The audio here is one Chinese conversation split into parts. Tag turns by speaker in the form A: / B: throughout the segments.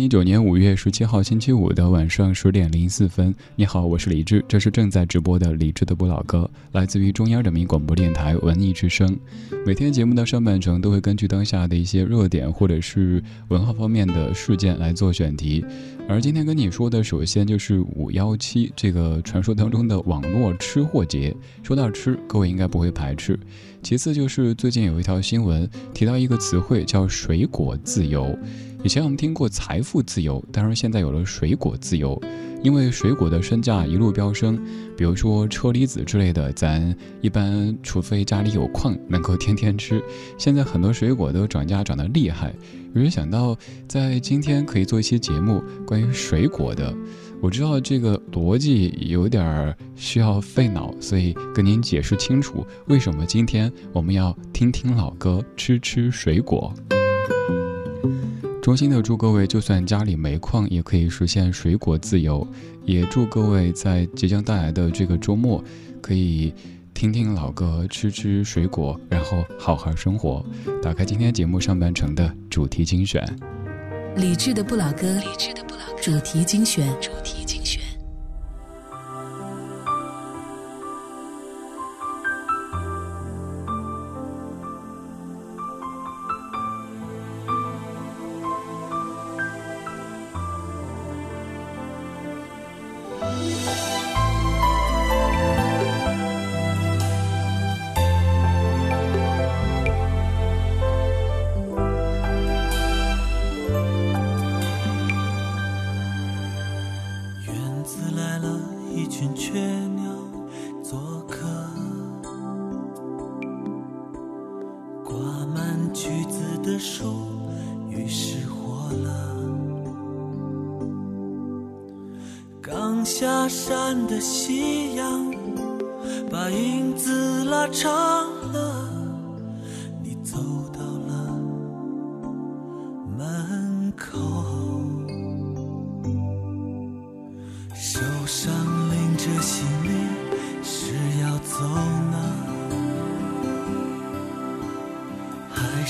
A: 零一九年五月十七号星期五的晚上十点零四分，你好，我是李志，这是正在直播的李志的不老歌，来自于中央人民广播电台文艺之声。每天节目的上半程都会根据当下的一些热点或者是文化方面的事件来做选题，而今天跟你说的，首先就是五幺七这个传说当中的网络吃货节。说到吃，各位应该不会排斥。其次就是最近有一条新闻提到一个词汇叫“水果自由”。以前我们听过财富自由，但是现在有了水果自由，因为水果的身价一路飙升，比如说车厘子之类的，咱一般除非家里有矿，能够天天吃。现在很多水果都涨价涨得厉害，有人想到在今天可以做一期节目关于水果的。我知道这个逻辑有点需要费脑，所以跟您解释清楚，为什么今天我们要听听老歌，吃吃水果。衷心的祝各位，就算家里没矿，也可以实现水果自由。也祝各位在即将到来的这个周末，可以听听老歌，吃吃水果，然后好好生活。打开今天节目上半程的主题精选，
B: 理智的不老歌，理智的不老歌，主题精选，主题精选。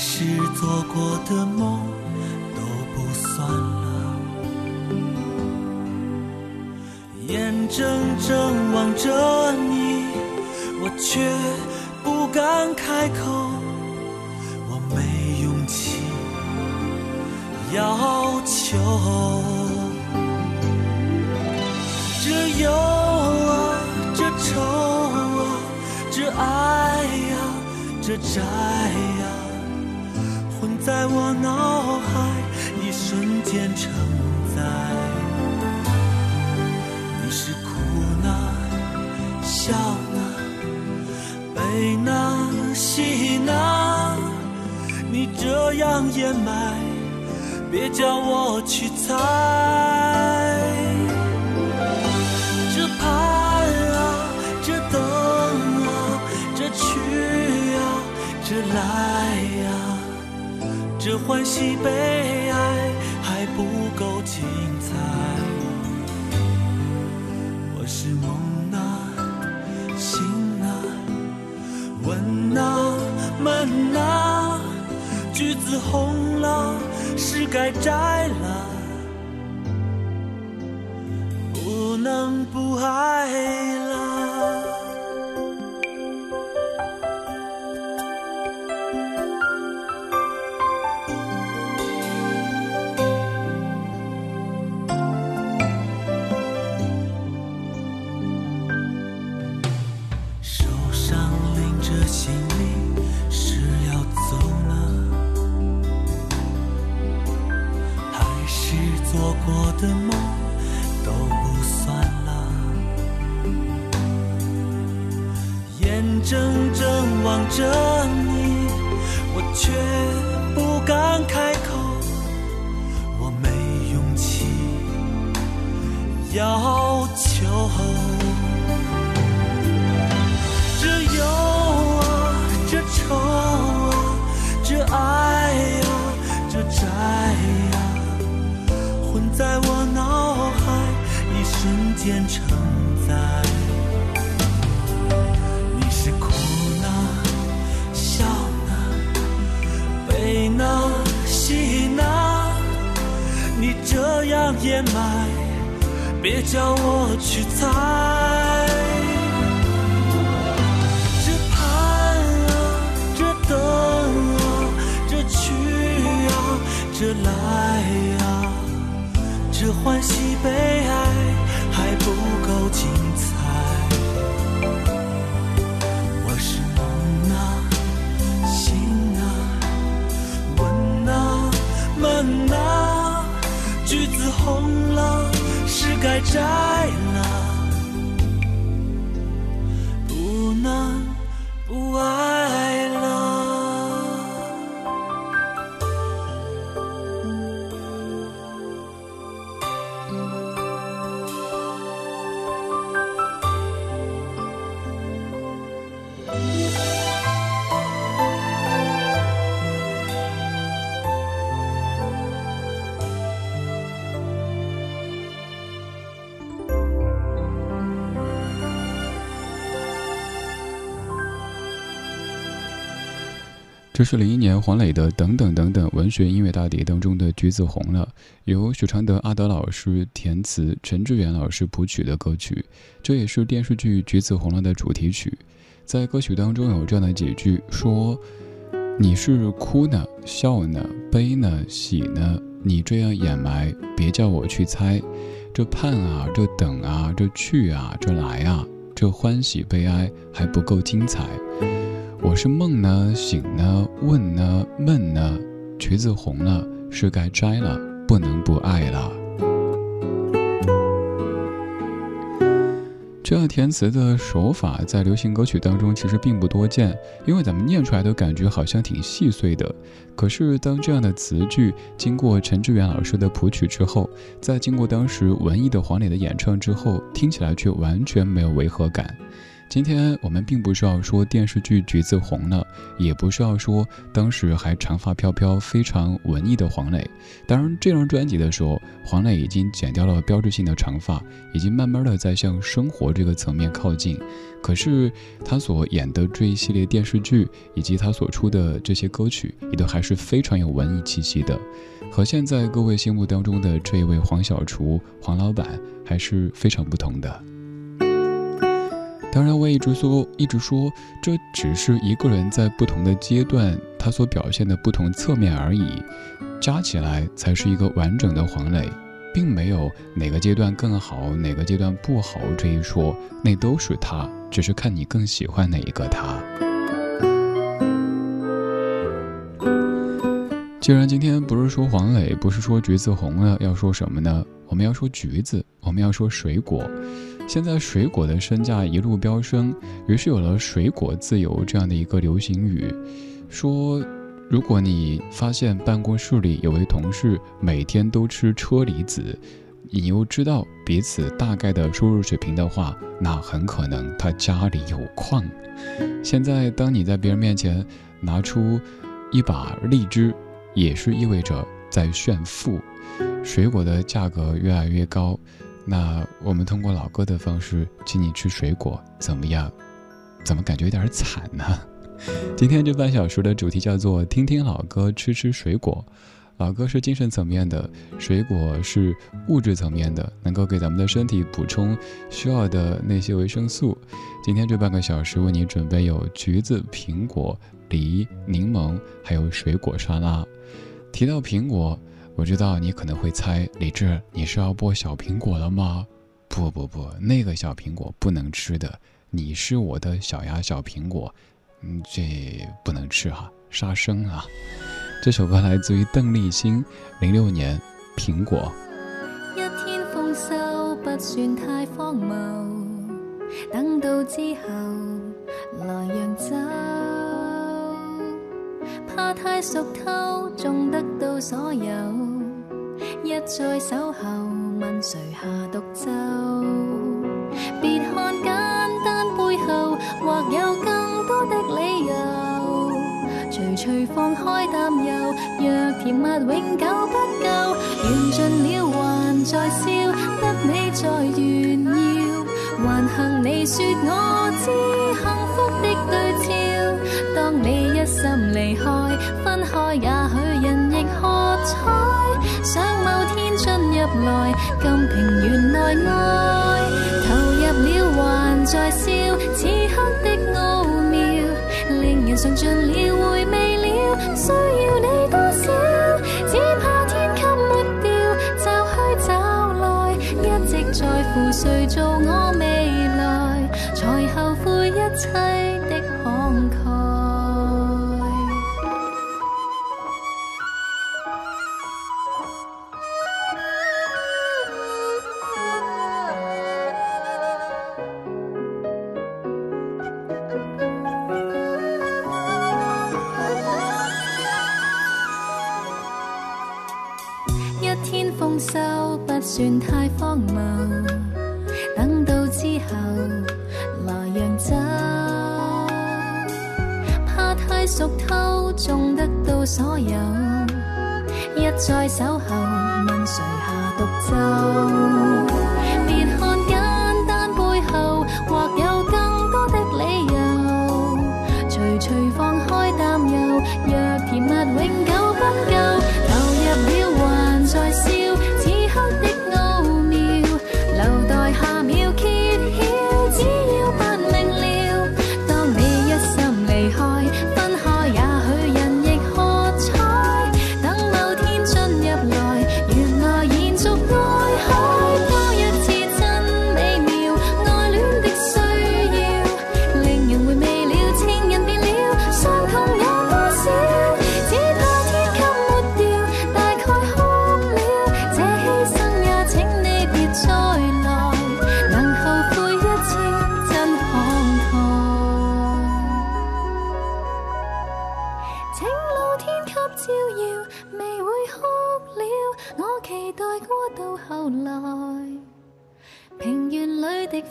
C: 是做过的梦都不算了眼睁睁望着你我却不敢开口我没勇气要求这忧啊这愁啊这爱啊这债啊在我脑海一瞬间承载你是哭呢笑呢悲呢喜呢你这样掩埋别叫我去猜。这盼啊这等啊这去啊这来这欢喜悲哀还不够精彩。我是梦啊，醒啊，问啊，闷啊。橘子红了，是该摘了，不能不爱该摘
A: 这是零一年黄磊的《等等等等》文学音乐大碟当中的《橘子红了》，由许常德、阿德老师填词，陈志远老师谱曲的歌曲。这也是电视剧《橘子红了》的主题曲。在歌曲当中有这样的几句：说你是哭呢、笑呢、悲呢、喜呢，你这样掩埋，别叫我去猜。这盼啊，这等啊，这去啊，这来啊，这欢喜悲哀还不够精彩。我是梦呢，醒呢，问呢，闷呢，橘子红了，是该摘了，不能不爱了。这样填词的手法在流行歌曲当中其实并不多见，因为咱们念出来的感觉好像挺细碎的。可是当这样的词句经过陈志远老师的谱曲之后，再经过当时文艺的黄磊的演唱之后，听起来却完全没有违和感。今天我们并不是要说电视剧《橘子红了》，也不是要说当时还长发飘飘、非常文艺的黄磊。当然，这张专辑的时候，黄磊已经剪掉了标志性的长发，已经慢慢的在向生活这个层面靠近。可是他所演的这一系列电视剧，以及他所出的这些歌曲，也都还是非常有文艺气息的，和现在各位心目当中的这一位黄小厨、黄老板还是非常不同的。当然，我一直说，一直说，这只是一个人在不同的阶段他所表现的不同侧面而已，加起来才是一个完整的黄磊，并没有哪个阶段更好，哪个阶段不好这一说，那都是他，只是看你更喜欢哪一个他。既然今天不是说黄磊，不是说橘子红了，要说什么呢？我们要说橘子，我们要说水果。现在水果的身价一路飙升，于是有了“水果自由”这样的一个流行语，说如果你发现办公室里有位同事每天都吃车厘子，你又知道彼此大概的收入水平的话，那很可能他家里有矿。现在当你在别人面前拿出一把荔枝，也是意味着在炫富。水果的价格越来越高。那我们通过老歌的方式请你吃水果，怎么样？怎么感觉有点惨呢？今天这半小时的主题叫做“听听老歌，吃吃水果”。老歌是精神层面的，水果是物质层面的，能够给咱们的身体补充需要的那些维生素。今天这半个小时为你准备有橘子、苹果、梨、柠檬，还有水果沙拉。提到苹果。我知道你可能会猜，李志，你是要播小苹果了吗？不不不，那个小苹果不能吃的。你是我的小呀小苹果，嗯，这不能吃哈，杀生啊。这首歌来自于邓丽欣，零六年《苹果》。
D: 一天丰收不算太荒谬。等到之后来让走，怕太熟透，仲得到所有。一再守候，问谁下毒咒？别看简单背后，或有更多的理由。随随放开担忧，若甜蜜永久不够，缘尽了还在笑，得你在炫耀。还幸你说我知幸福的。离开，分开也许人亦喝彩。想某天进入来，甘平原内爱，投入了还在笑，此刻的奥妙，令人尝尽了回味了。需要你多少？只怕天给抹掉，就去找来，一直在乎谁做我未来，才后悔一切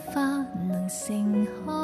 D: 花能盛开。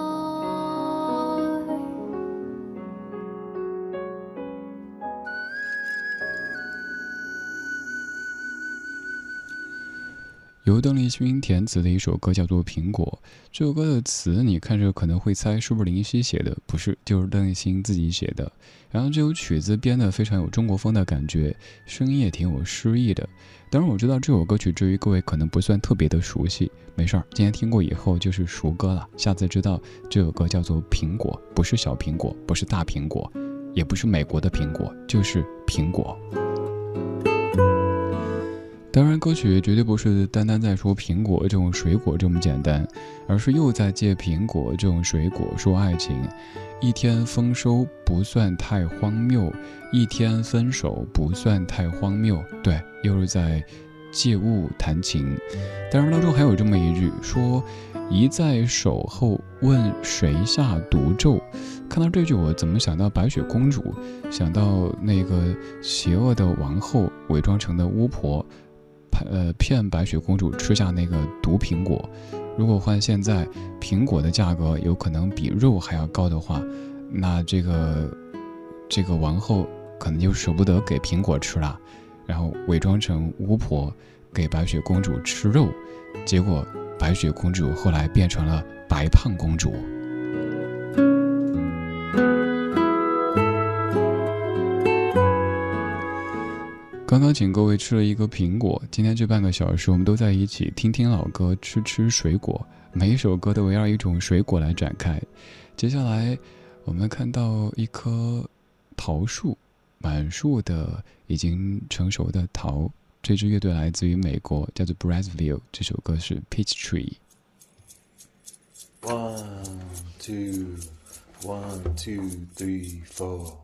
A: 由邓丽君填词的一首歌叫做《苹果》。这首歌的词你看着可能会猜是不是林夕写的，不是，就是邓丽欣自己写的。然后这首曲子编得非常有中国风的感觉，声音也挺有诗意的。当然我知道这首歌曲对于各位可能不算特别的熟悉，没事儿，今天听过以后就是熟歌了。下次知道这首歌叫做《苹果》，不是小苹果，不是大苹果，也不是美国的苹果，就是苹果。当然，歌曲绝对不是单单在说苹果这种水果这么简单，而是又在借苹果这种水果说爱情。一天丰收不算太荒谬，一天分手不算太荒谬。对，又是在借物谈情。当然，当中还有这么一句说：“一在守候，问谁下毒咒。”看到这句，我怎么想到白雪公主？想到那个邪恶的王后伪装成的巫婆。呃，骗白雪公主吃下那个毒苹果。如果换现在，苹果的价格有可能比肉还要高的话，那这个这个王后可能就舍不得给苹果吃了，然后伪装成巫婆给白雪公主吃肉，结果白雪公主后来变成了白胖公主。刚刚请各位吃了一个苹果，今天这半个小时我们都在一起听听老歌，吃吃水果，每一首歌都围绕一种水果来展开。接下来我们看到一棵桃树，满树的已经成熟的桃。这支乐队来自于美国，叫做 Brazzville，这首歌是 Peach Tree。
E: One, two, one, two, three, four.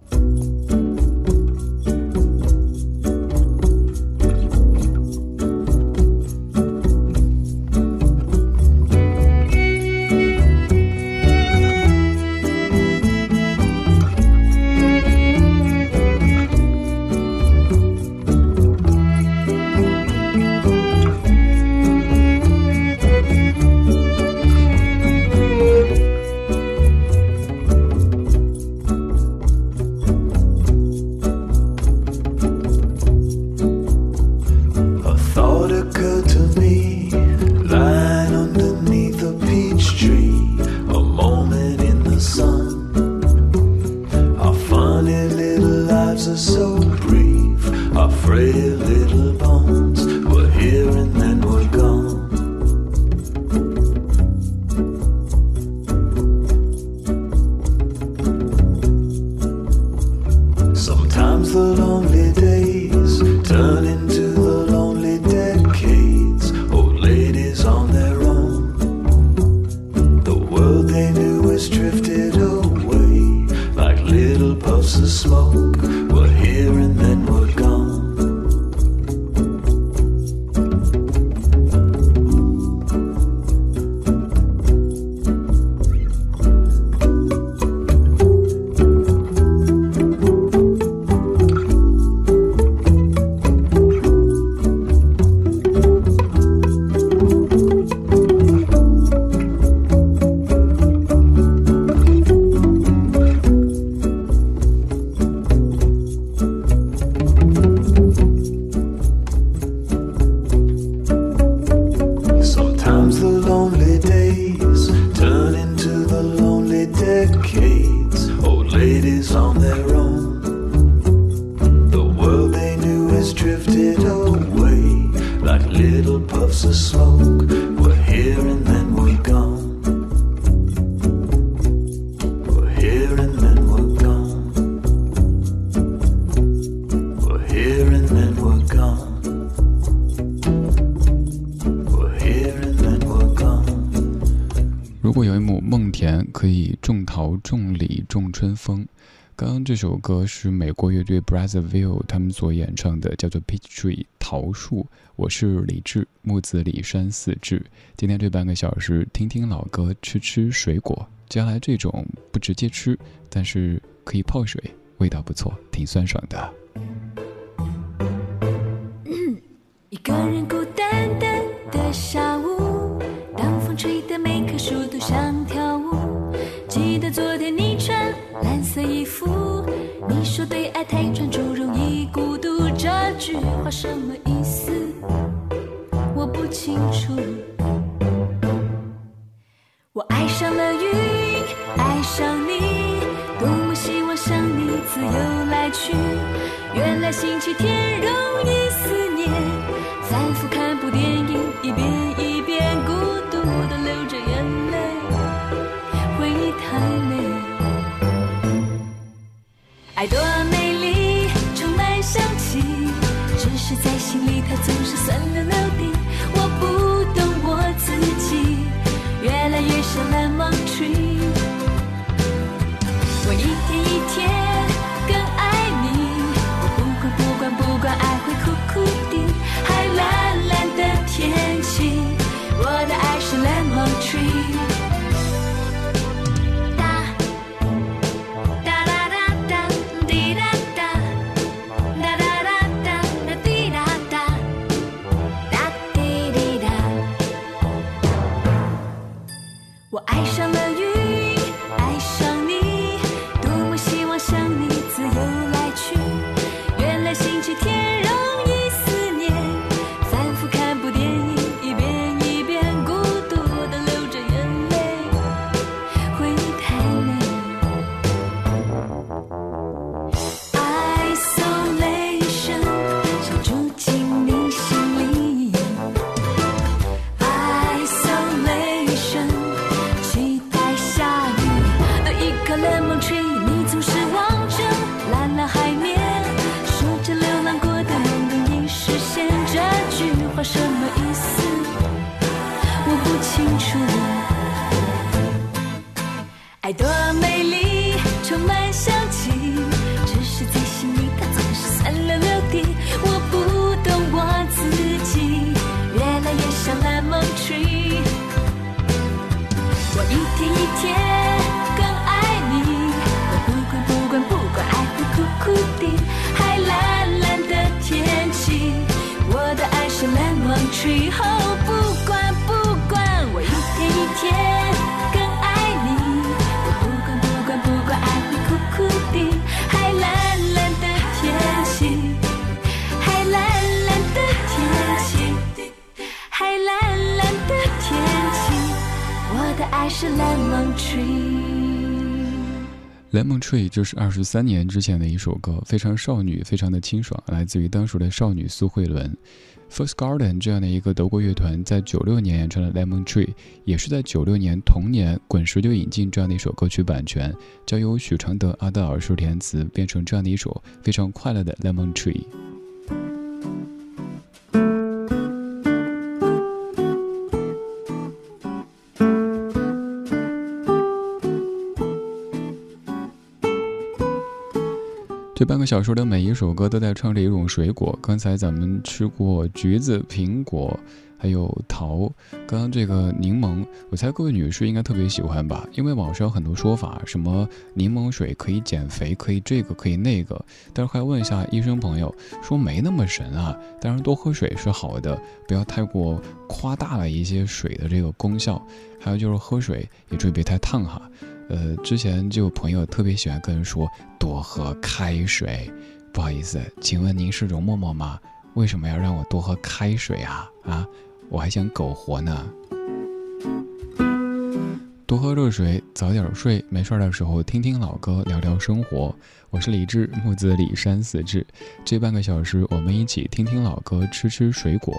A: 刚刚这首歌是美国乐队 Brazzaville 他们所演唱的，叫做《Peach Tree》桃树。我是李志，木子李山四志。今天这半个小时，听听老歌，吃吃水果。接下来这种不直接吃，但是可以泡水，味道不错，挺酸爽的。
F: 一个人孤单单的下午，当风吹得每棵树都想跳舞。记得昨天你穿蓝色衣服，你说对爱太专注容易孤独，这句话什么意思？我不清楚。我爱上了云，爱上你，多么希望像你自由来去。原来星期天容易思念，反复看部电影，一遍，爱多美丽，充满香气，只是在心里它总是酸溜溜的。我不懂我自己，越来越像 lemon tree。我一天一天的爱是 lemon tree。
A: Lemon Tree 就是二十三年之前的一首歌，非常少女，非常的清爽，来自于当时的少女苏慧伦。First Garden 这样的一个德国乐团在九六年演唱的 Lemon Tree，也是在九六年同年滚石就引进这样的一首歌曲版权，交由许常德、阿德尔舒填词，变成这样的一首非常快乐的 Lemon Tree。这半个小时的每一首歌都在唱着一种水果。刚才咱们吃过橘子、苹果，还有桃。刚刚这个柠檬，我猜各位女士应该特别喜欢吧？因为网上有很多说法，什么柠檬水可以减肥，可以这个可以那个。但是还问一下医生朋友，说没那么神啊。当然多喝水是好的，不要太过夸大了一些水的这个功效。还有就是喝水也注意别太烫哈。呃，之前就有朋友特别喜欢跟人说多喝开水，不好意思，请问您是容嬷嬷吗？为什么要让我多喝开水啊？啊，我还想苟活呢。多喝热水，早点睡，没事的时候听听老歌，聊聊生活。我是李志，木子李山四志，这半个小时我们一起听听老歌，吃吃水果。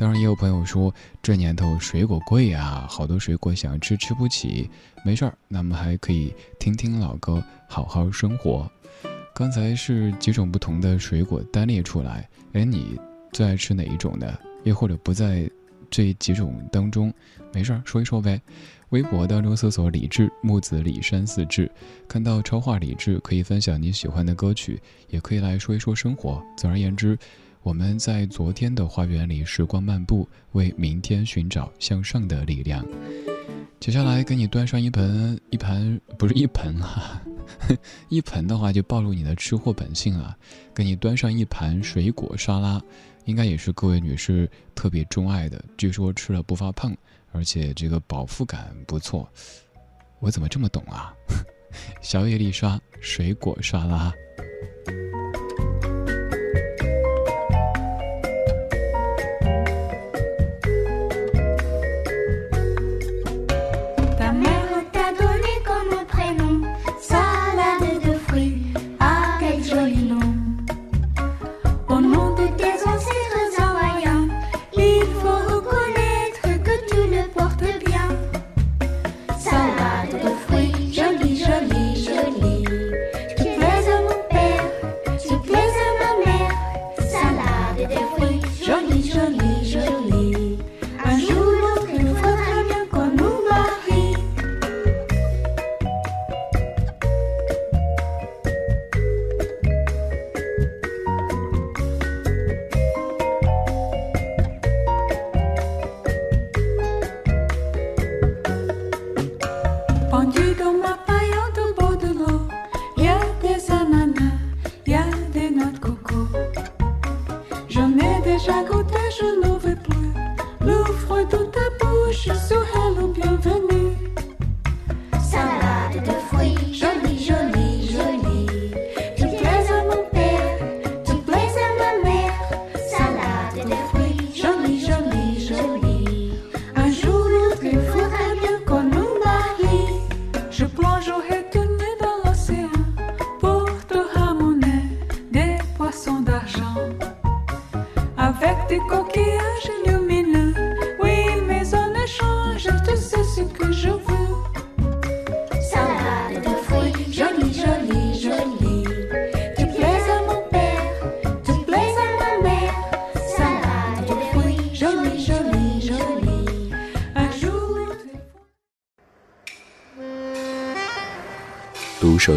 A: 当然，也有朋友说这年头水果贵啊，好多水果想吃吃不起。没事儿，那么还可以听听老歌，好好生活。刚才是几种不同的水果单列出来，哎，你最爱吃哪一种呢？又或者不在这几种当中，没事儿说一说呗。微博当中搜索“李志木子李山四志”，看到超话李志，可以分享你喜欢的歌曲，也可以来说一说生活。总而言之。我们在昨天的花园里时光漫步，为明天寻找向上的力量。接下来给你端上一盆一盘，不是一盆啊，一盆的话就暴露你的吃货本性了。给你端上一盘水果沙拉，应该也是各位女士特别钟爱的。据说吃了不发胖，而且这个饱腹感不错。我怎么这么懂啊？小野丽莎水果沙拉。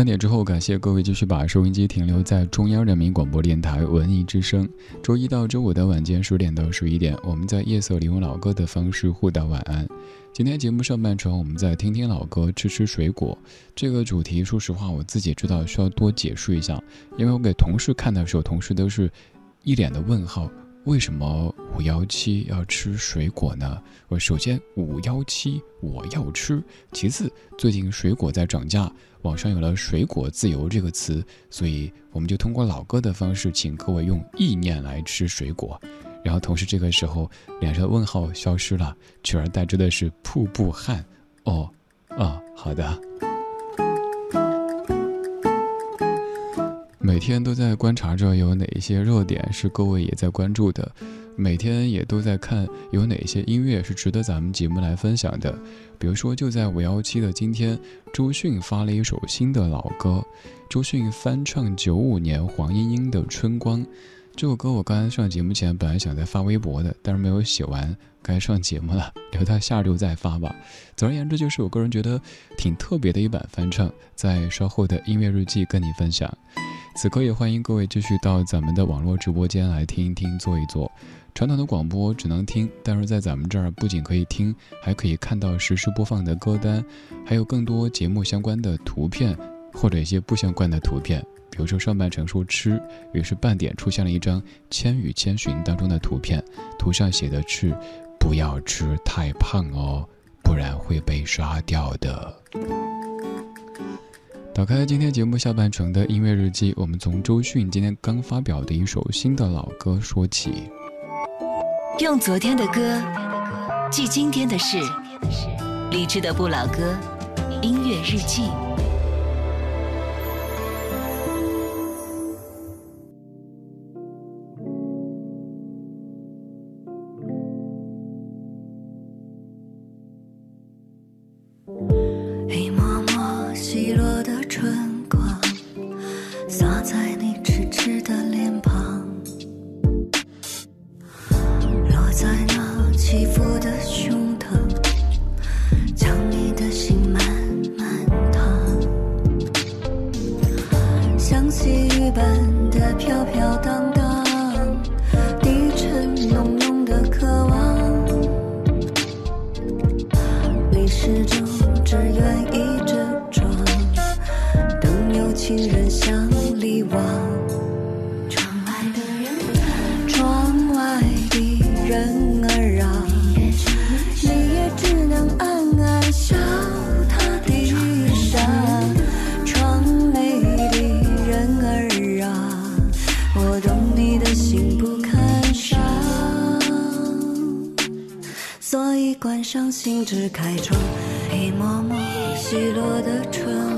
A: 三点之后，感谢各位继续把收音机停留在中央人民广播电台文艺之声。周一到周五的晚间十点到十一点，我们在夜色里用老歌的方式互道晚安。今天节目上半程，我们在听听老歌，吃吃水果。这个主题，说实话，我自己知道需要多解释一下，因为我给同事看的时候，同事都是一脸的问号。为什么五幺七要吃水果呢？我首先五幺七我要吃，其次最近水果在涨价，网上有了“水果自由”这个词，所以我们就通过老歌的方式，请各位用意念来吃水果。然后同时这个时候脸上的问号消失了，取而代之的是瀑布汗。哦，啊，好的。每天都在观察着有哪一些热点是各位也在关注的，每天也都在看有哪些音乐是值得咱们节目来分享的。比如说，就在五幺七的今天，周迅发了一首新的老歌，周迅翻唱九五年黄莺莺的《春光》。这首歌我刚才上节目前本来想再发微博的，但是没有写完，该上节目了，留到下周再发吧。总而言之，就是我个人觉得挺特别的一版翻唱，在稍后的音乐日记跟你分享。此刻也欢迎各位继续到咱们的网络直播间来听一听、坐一坐。传统的广播只能听，但是在咱们这儿不仅可以听，还可以看到实时播放的歌单，还有更多节目相关的图片或者一些不相关的图片。比如说上半程说吃，于是半点出现了一张《千与千寻》当中的图片，图上写的是“不要吃太胖哦，不然会被刷掉的”。打开今天节目下半程的音乐日记，我们从周迅今天刚发表的一首新的老歌说起。
B: 用昨天的歌记今天的事，理智的不老歌，音乐日记。伤心只开出一抹抹稀落的春。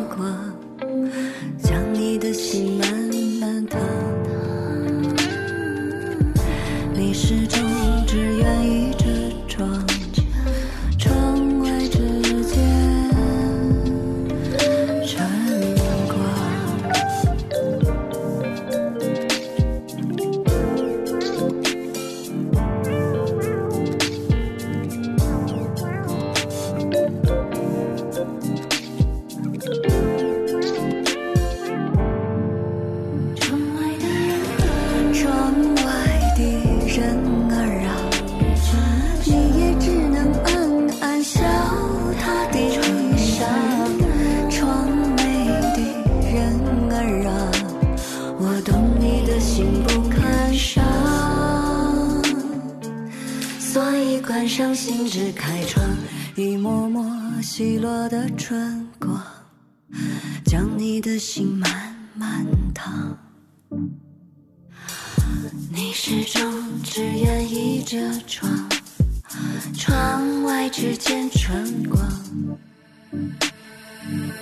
B: 指尖春光，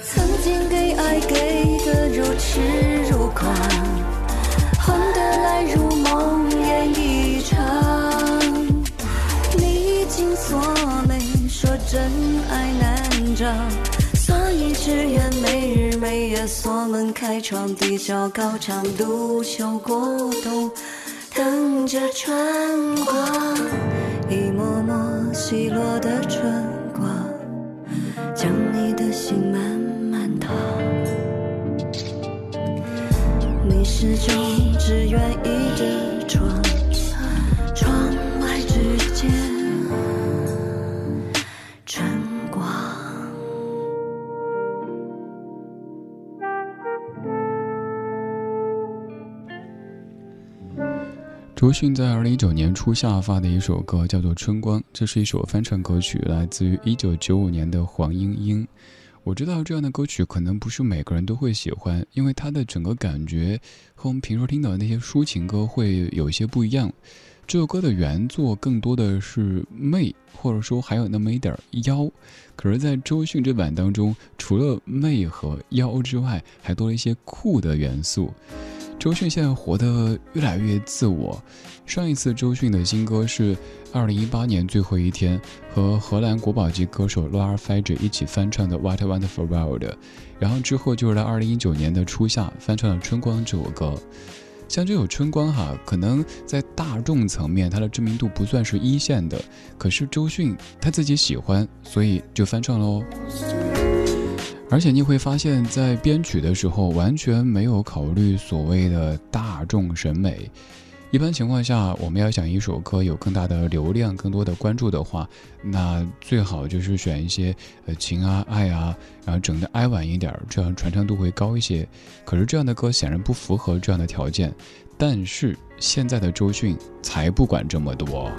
B: 曾经给爱给的如痴如狂，换得来如梦一场。你紧锁眉，说真爱难找，所以只愿每日每夜锁门开
G: 窗，低笑高唱，独秋孤独，等着春光。滴落的春光将你的心慢慢烫你始终只愿意等
A: 周迅在二零一九年初夏发的一首歌叫做《春光》，这是一首翻唱歌曲，来自于一九九五年的黄莺莺。我知道这样的歌曲可能不是每个人都会喜欢，因为它的整个感觉和我们平时听到的那些抒情歌会有一些不一样。这首歌的原作更多的是媚，或者说还有那么一点妖，可是，在周迅这版当中，除了媚和妖之外，还多了一些酷的元素。周迅现在活得越来越自我。上一次周迅的新歌是二零一八年最后一天，和荷兰国宝级歌手 Laura Fager 一起翻唱的《What a Wonderful World》，然后之后就是在二零一九年的初夏翻唱了《春光》这首歌。像这首《春光》哈，可能在大众层面它的知名度不算是一线的，可是周迅他自己喜欢，所以就翻唱喽。而且你会发现，在编曲的时候完全没有考虑所谓的大众审美。一般情况下，我们要想一首歌有更大的流量、更多的关注的话，那最好就是选一些呃情啊、爱啊，然后整的哀婉一点，这样传唱度会高一些。可是这样的歌显然不符合这样的条件。但是现在的周迅才不管这么多。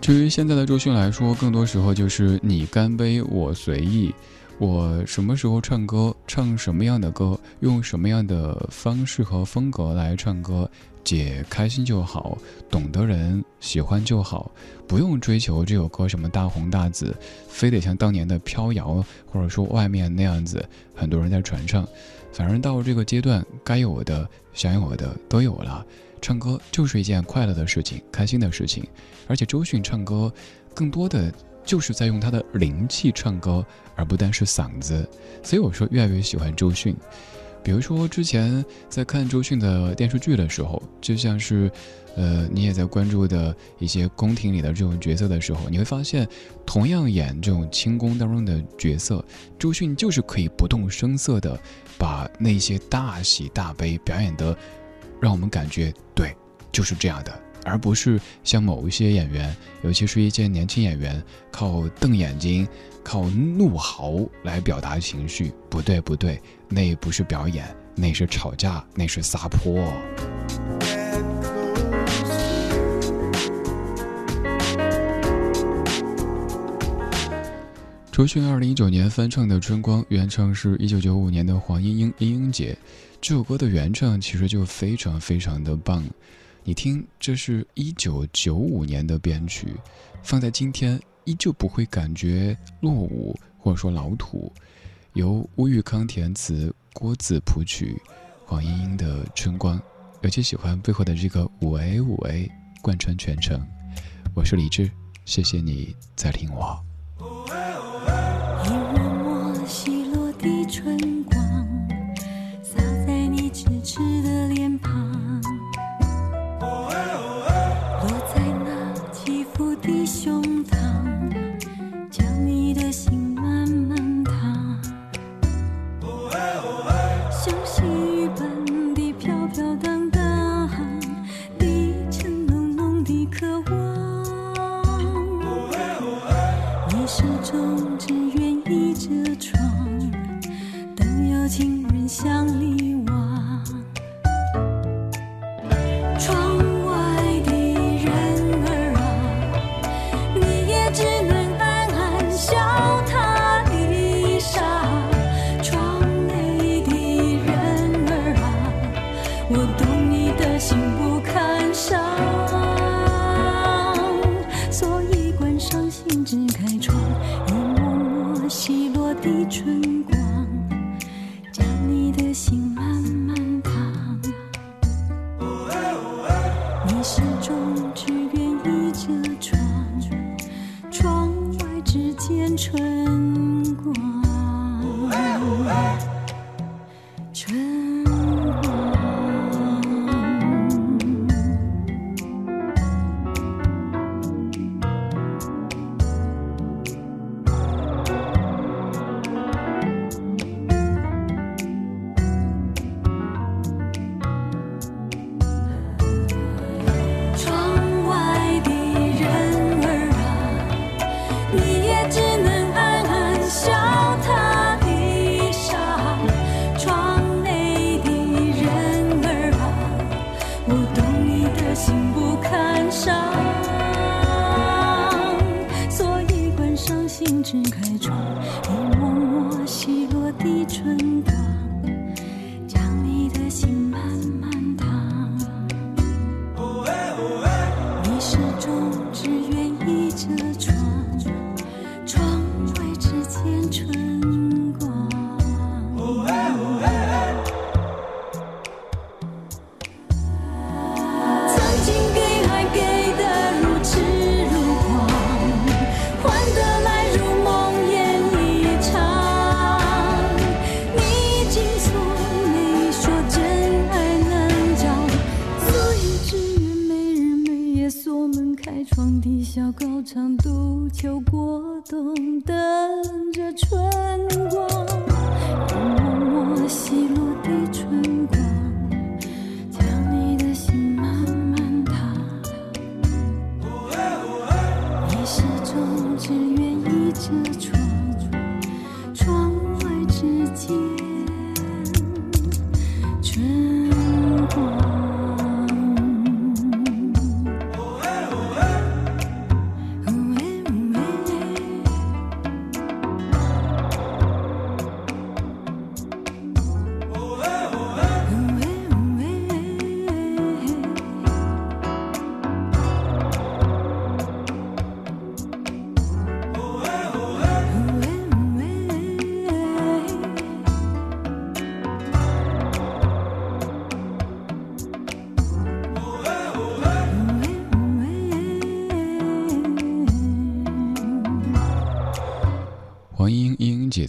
A: 至于现在的周迅来说，更多时候就是你干杯，我随意。我什么时候唱歌，唱什么样的歌，用什么样的方式和风格来唱歌，姐开心就好，懂得人喜欢就好，不用追求这首歌什么大红大紫，非得像当年的飘摇或者说外面那样子，很多人在传唱。反正到这个阶段，该有的、想有的都有了。唱歌就是一件快乐的事情，开心的事情。而且周迅唱歌，更多的就是在用她的灵气唱歌，而不单是嗓子。所以我说越来越喜欢周迅。比如说之前在看周迅的电视剧的时候，就像是，呃，你也在关注的一些宫廷里的这种角色的时候，你会发现，同样演这种清宫当中的角色，周迅就是可以不动声色的把那些大喜大悲表演的。让我们感觉对，就是这样的，而不是像某一些演员，尤其是一些年轻演员，靠瞪眼睛、靠怒嚎来表达情绪。不对，不对，那不是表演，那是吵架，那是撒泼。周迅二零一九年翻唱的《春光》，原唱是一九九五年的黄莺莺，莺莺姐。这首歌的原唱其实就非常非常的棒，你听，这是一九九五年的编曲，放在今天依旧不会感觉落伍或者说老土。由乌玉康填词，郭子谱曲，黄莺莺的《春光》，尤其喜欢背后的这个五 A 五 A 贯穿全程。我是李志，谢谢你在听我。相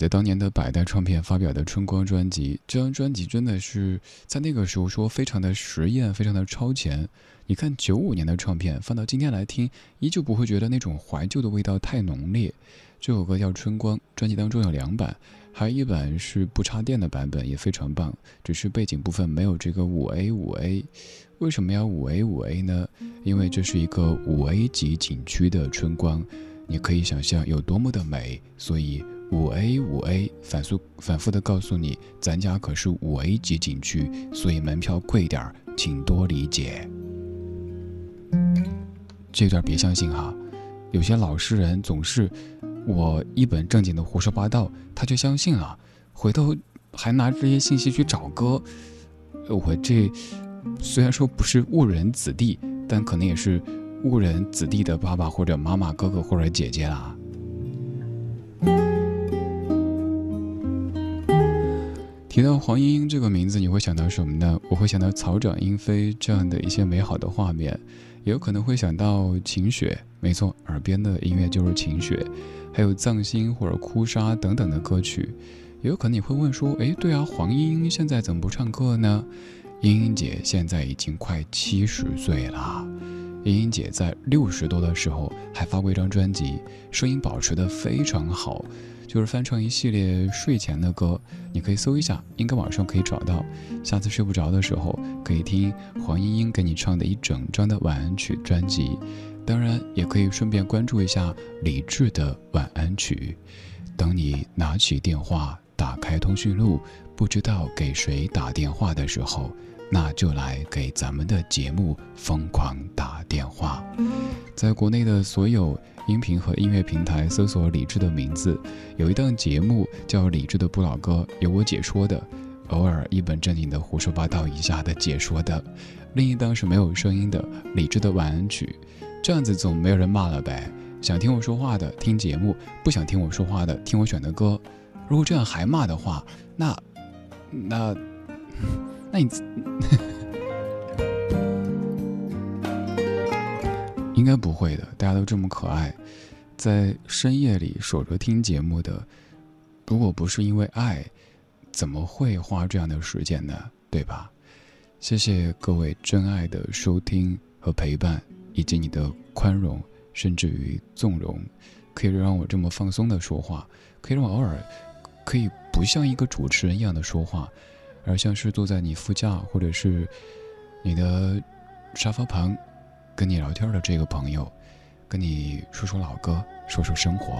A: 在当年的百代唱片发表的《春光》专辑，这张专辑真的是在那个时候说非常的实验，非常的超前。你看九五年的唱片放到今天来听，依旧不会觉得那种怀旧的味道太浓烈。这首歌叫《春光》，专辑当中有两版，还有一版是不插电的版本，也非常棒。只是背景部分没有这个五 A 五 A，为什么要五 A 五 A 呢？因为这是一个五 A 级景区的春光。你可以想象有多么的美，所以五 A 五 A 反复反复的告诉你，咱家可是五 A 级景区，所以门票贵点儿，请多理解。这段别相信哈，有些老实人总是我一本正经的胡说八道，他就相信了，回头还拿这些信息去找哥，我这虽然说不是误人子弟，但可能也是。误人子弟的爸爸或者妈妈、哥哥或者姐姐啦。提到黄莺莺这个名字，你会想到什么呢？我会想到草长莺飞这样的一些美好的画面，也有可能会想到晴雪。没错，耳边的音乐就是晴雪，还有藏心或者哭砂等等的歌曲。也有可能你会问说：“诶，对啊，黄莺莺现在怎么不唱歌呢？”莺莺姐现在已经快七十岁了。莺莺姐在六十多的时候还发过一张专辑，声音保持得非常好，就是翻唱一系列睡前的歌，你可以搜一下，应该网上可以找到。下次睡不着的时候，可以听黄莺莺给你唱的一整张的晚安曲专辑。当然，也可以顺便关注一下李志的晚安曲。当你拿起电话，打开通讯录，不知道给谁打电话的时候。那就来给咱们的节目疯狂打电话，在国内的所有音频和音乐平台搜索李志的名字，有一档节目叫《李志的不老歌》，有我解说的，偶尔一本正经的胡说八道一下的解说的；另一档是没有声音的李志的晚安曲，这样子总没有人骂了呗。想听我说话的听节目，不想听我说话的听我选的歌。如果这样还骂的话，那那。那你 应该不会的，大家都这么可爱，在深夜里守着听节目的，如果不是因为爱，怎么会花这样的时间呢？对吧？谢谢各位真爱的收听和陪伴，以及你的宽容，甚至于纵容，可以让我这么放松的说话，可以让我偶尔可以不像一个主持人一样的说话。而像是坐在你副驾或者是你的沙发旁，跟你聊天的这个朋友，跟你说说老歌，说说生活。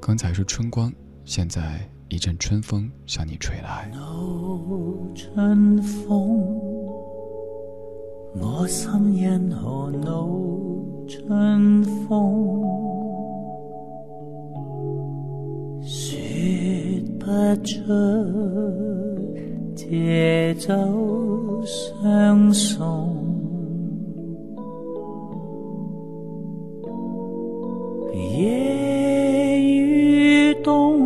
A: 刚才是春光，现在一阵春风向你吹来。
C: 春风，我心因何恼？春风，得出借酒相送。夜雨冬，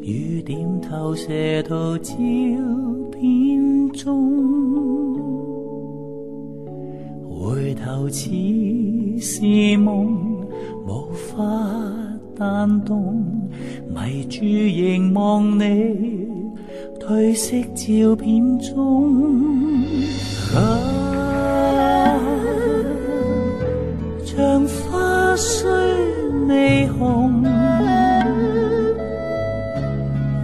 C: 雨点透射到照片中，回头似是梦，无法弹动，迷住凝望你褪色照片中。啊，像花虽未红，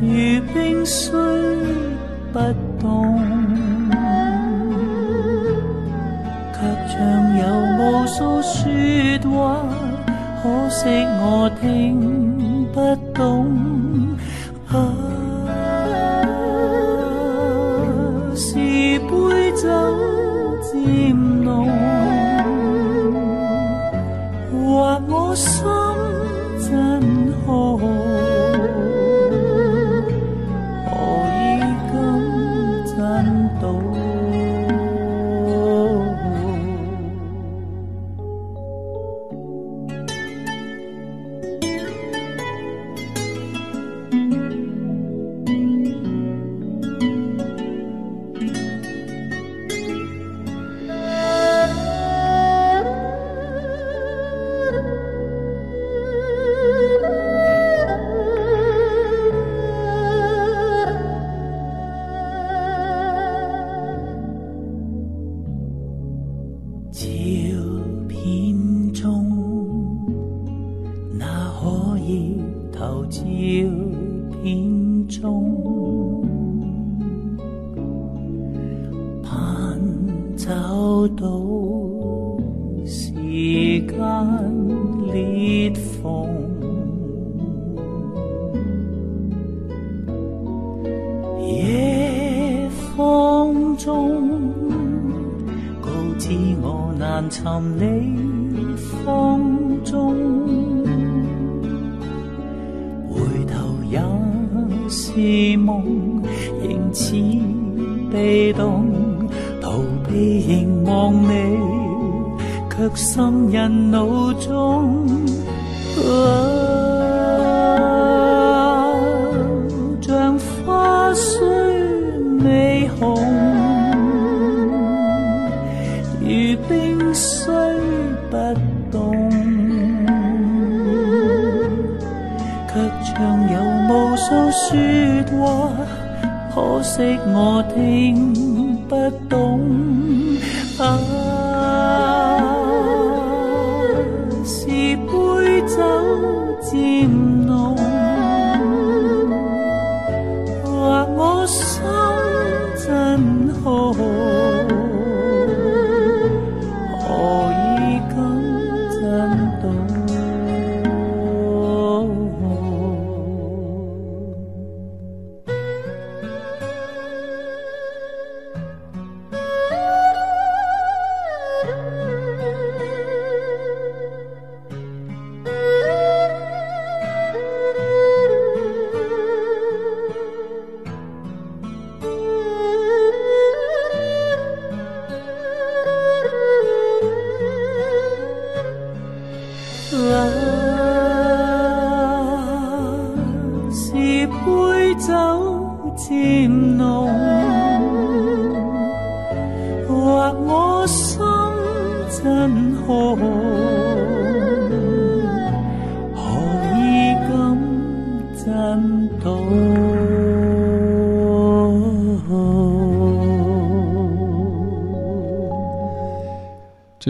C: 如冰虽不冻，却像有无数说话，可惜我听不懂。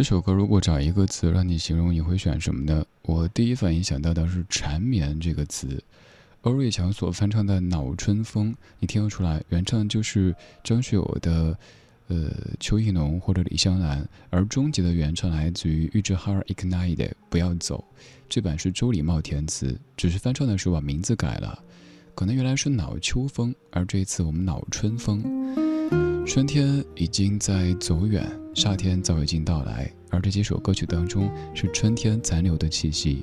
A: 这首歌如果找一个词让你形容，你会选什么呢？我第一反应想到的是“缠绵”这个词。欧瑞强所翻唱的《恼春风》，你听得出来，原唱就是张学友的，呃，邱意浓或者李香兰，而终极的原唱来自于玉置哈尔 Ignite 的《不要走》，这版是周礼茂填词，只是翻唱的时候把名字改了，可能原来是恼秋风，而这一次我们恼春风。春天已经在走远，夏天早已经到来，而这几首歌曲当中是春天残留的气息。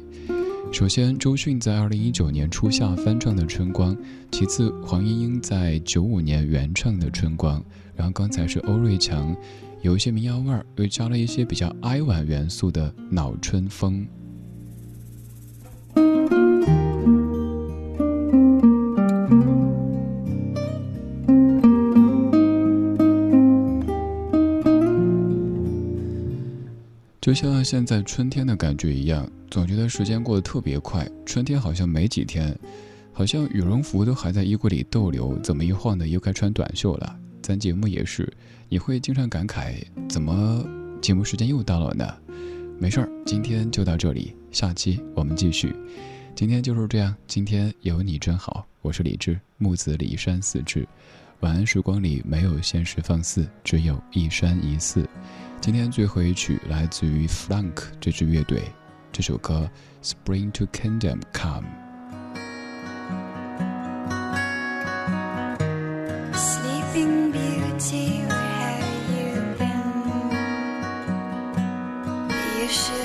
A: 首先，周迅在二零一九年初夏翻唱的《春光》，其次黄莺莺在九五年原唱的《春光》，然后刚才是欧瑞强，有一些民谣味儿，又加了一些比较哀婉元素的《恼春风》。就像现在春天的感觉一样，总觉得时间过得特别快。春天好像没几天，好像羽绒服都还在衣柜里逗留，怎么一晃的又该穿短袖了？咱节目也是，你会经常感慨，怎么节目时间又到了呢？没事儿，今天就到这里，下期我们继续。今天就是这样，今天有你真好。我是李志，木子李山四志。晚安时光里没有现实放肆，只有一山一寺。今天最后一曲来自于 Flank 这支乐队，这首歌《Spring to Kingdom Come》。
H: Sleeping Beauty, where have you been? You should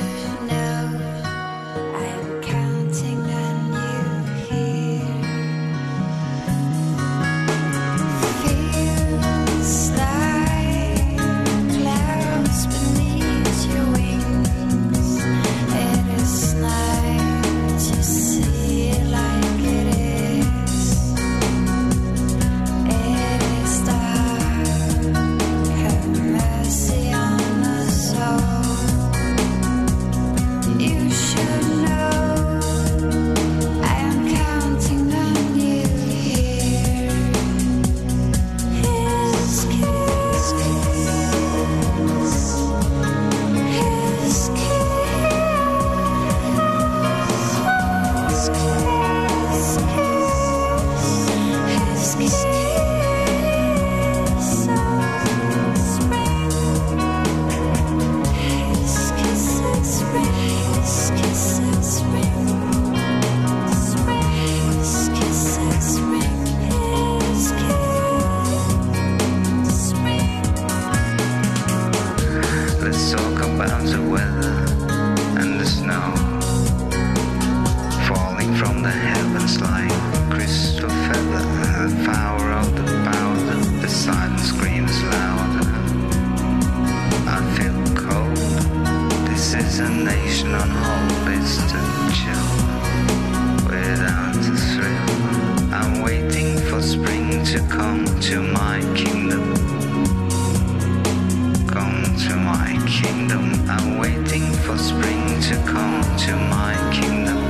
H: to
I: come to my kingdom.